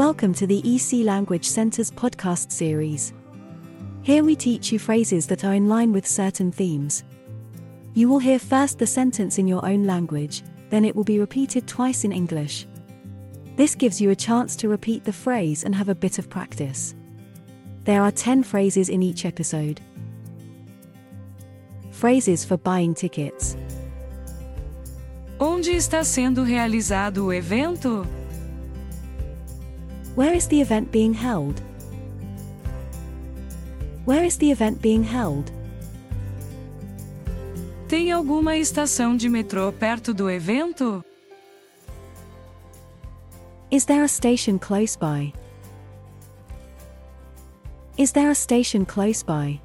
Welcome to the EC Language Center's podcast series. Here we teach you phrases that are in line with certain themes. You will hear first the sentence in your own language, then it will be repeated twice in English. This gives you a chance to repeat the phrase and have a bit of practice. There are 10 phrases in each episode. Phrases for buying tickets. Onde está sendo realizado o evento? Where is the event being held? Where is the event being held? Tem alguma estação de metrô perto do evento? Is there a station close by? Is there a station close by?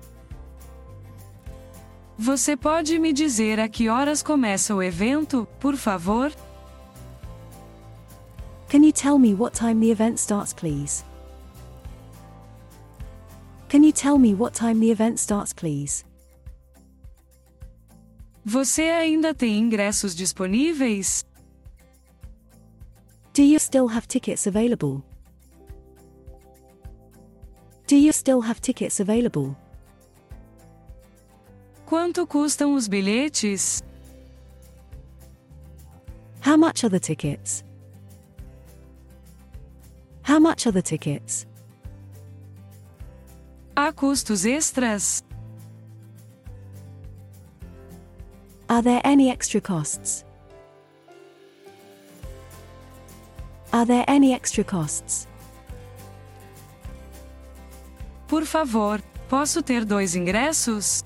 Você pode me dizer a que horas começa o evento, por favor? Can you tell me what time the event starts, please? Can you tell me what time the event starts, please? Você ainda tem ingressos disponíveis? Do you still have tickets available? Do you still have tickets available? Quanto custam os bilhetes? How much are the tickets? How much are the tickets? Há custos extras? Are there any extra costs? Are there any extra costs? Por favor, posso ter dois ingressos?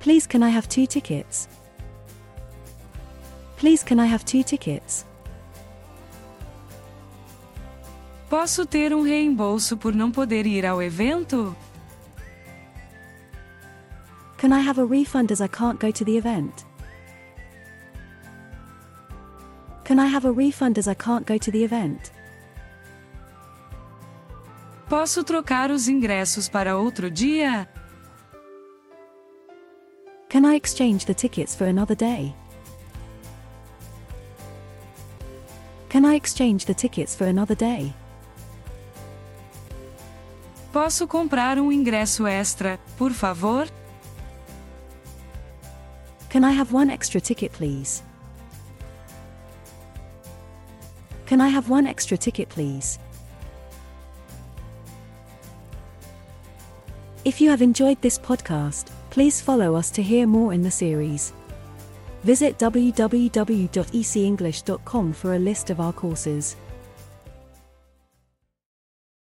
Please, can I have two tickets? Please, can I have two tickets? Posso ter um reembolso por não poder ir ao evento? Can I have a refund as I can't go to the event? Can I have a refund as I can't go to the event? Posso trocar os ingressos para outro dia? Can I exchange the tickets for another day? Can I exchange the tickets for another day? Posso comprar um ingresso extra, por favor? Can I have one extra ticket, please? Can I have one extra ticket, please? If you have enjoyed this podcast, please follow us to hear more in the series. Visit www.ecenglish.com for a list of our courses.